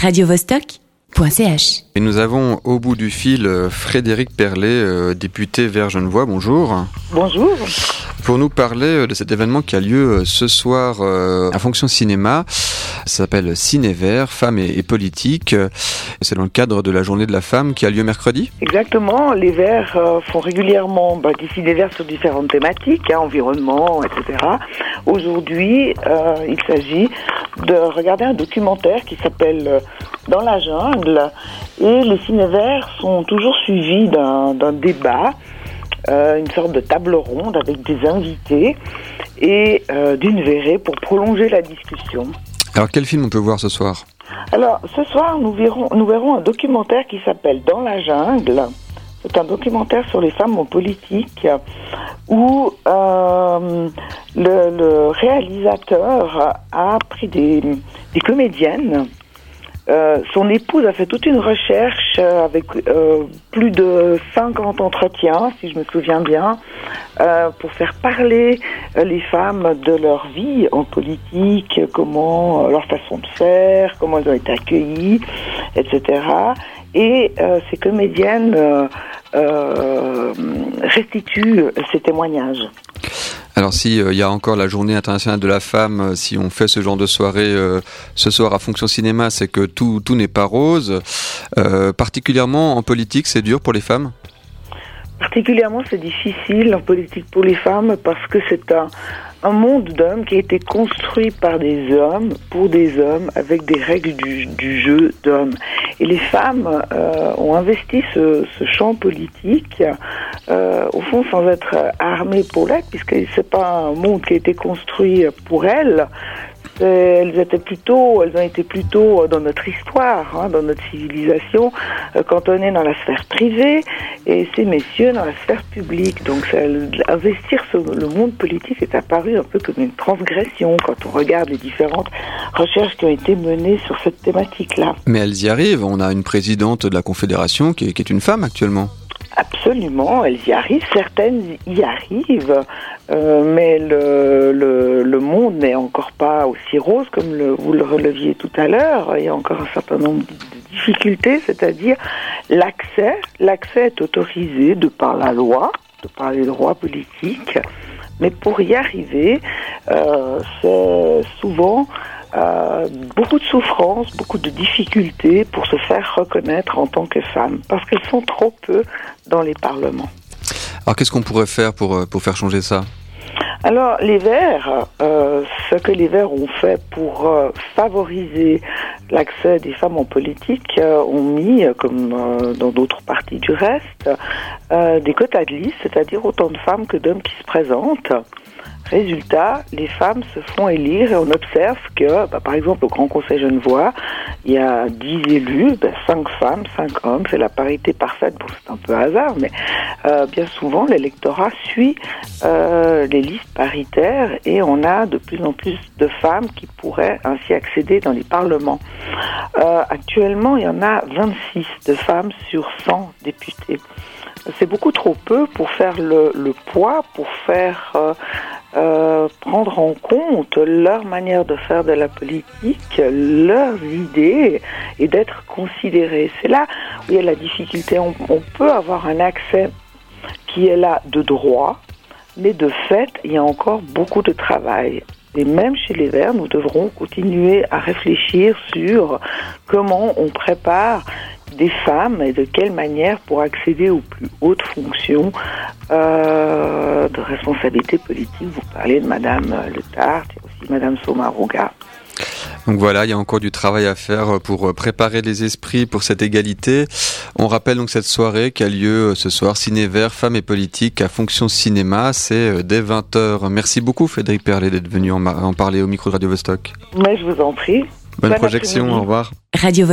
radiovostok.ch. Et nous avons au bout du fil euh, Frédéric Perlet, euh, député Vert Genevois. Bonjour. Bonjour. Pour nous parler euh, de cet événement qui a lieu ce soir à Fonction Cinéma. Ça s'appelle Ciné Vert, femmes et, politique. C'est dans le cadre de la journée de la femme qui a lieu mercredi Exactement. Les Verts font régulièrement bah, des ciné verts sur différentes thématiques, hein, environnement, etc. Aujourd'hui, il s'agit de regarder un documentaire qui s'appelle Dans la jungle. Et les ciné verts sont toujours suivis d'un débat, euh, une sorte de table ronde avec des invités et euh, d'une verrée pour prolonger la discussion. Alors quel film on peut voir ce soir? Alors ce soir nous verrons, nous verrons un documentaire qui s'appelle Dans la jungle. C'est un documentaire sur les femmes en politique où euh, le, réalisateur a pris des, des comédiennes euh, son épouse a fait toute une recherche euh, avec euh, plus de 50 entretiens, si je me souviens bien, pour faire parler les femmes de leur vie en politique, comment leur façon de faire, comment elles ont été accueillies, etc. Et ces comédiennes restituent ces témoignages. Alors si il y a encore la journée internationale de la femme, si on fait ce genre de soirée ce soir à Fonction Cinéma, c'est que tout, tout n'est pas rose. particulièrement en politique, c'est dur pour les femmes? Particulièrement, c'est difficile en politique pour les femmes parce que c'est un, un monde d'hommes qui a été construit par des hommes, pour des hommes, avec des règles du, jeu d'hommes. Et les femmes euh, ont investi ce, ce champ politique, euh, au fond, sans être armées pour l'être, puisque c'est pas un monde qui a été construit pour elles, elles étaient plutôt, elles ont été plutôt dans notre histoire, hein, dans notre civilisation, euh, quand on est dans la sphère privée, et ces messieurs dans la sphère publique. Donc, investir sur le monde politique est apparu un peu comme une transgression quand on regarde les différentes recherches qui ont été menées sur cette thématique-là. Mais elles y arrivent. On a une présidente de la Confédération qui est une femme actuellement. Absolument, elles y arrivent, certaines y arrivent, euh, mais le, le, le monde n'est encore pas aussi rose comme vous le releviez tout à l'heure. Il y a encore un certain nombre de difficultés, c'est-à-dire l'accès. L'accès est autorisé de par la loi, de par les droits politiques, mais pour y arriver, euh, c'est souvent euh, beaucoup de souffrance, beaucoup de difficultés pour se faire reconnaître en tant que femme, parce qu'elles sont trop peu dans les parlements. Alors qu'est-ce qu'on pourrait faire pour, euh, pour faire changer ça? Alors les Verts, euh, ce que les Verts ont fait pour euh, favoriser l'accès des femmes en politique, euh, ont mis, comme euh, dans d'autres parties du reste, des quotas de liste, c'est-à-dire autant de femmes que d'hommes qui se présentent. Résultat, les femmes se font élire et on observe que, bah, par exemple, au Grand Conseil Genevois, il y a 10 élus, bah, 5 femmes, 5 hommes, c'est la parité parfaite, bon c'est un peu hasard, mais euh, bien souvent l'électorat suit euh, les listes paritaires et on a de plus en plus de femmes qui pourraient ainsi accéder dans les parlements. Euh, actuellement, il y en a 26 de femmes sur 100 députés c'est beaucoup trop peu pour faire le poids, pour faire euh, prendre en compte leur manière de faire de la politique, leurs idées et d'être considérés. C'est là où il y a la difficulté. On, peut avoir un accès qui est là de droit, mais de fait, il y a encore beaucoup de travail. Et même chez les Verts, nous devrons continuer à réfléchir sur comment on prépare des femmes et de quelle manière pour accéder aux plus hautes fonctions euh, responsabilité politique. Vous parlez de Madame Le Tart et aussi Madame Somaruga. Donc voilà, il y a encore du travail à faire pour préparer les esprits pour cette égalité. On rappelle donc cette soirée qui a lieu ce soir, Ciné Vert, Femmes et Politique à Fonction Cinéma. C'est dès 20h. Merci beaucoup Frédéric Perlet d'être venu en, parler au micro de Radio Vostok. Mais je vous en prie. Bonne, projection, au revoir. Radio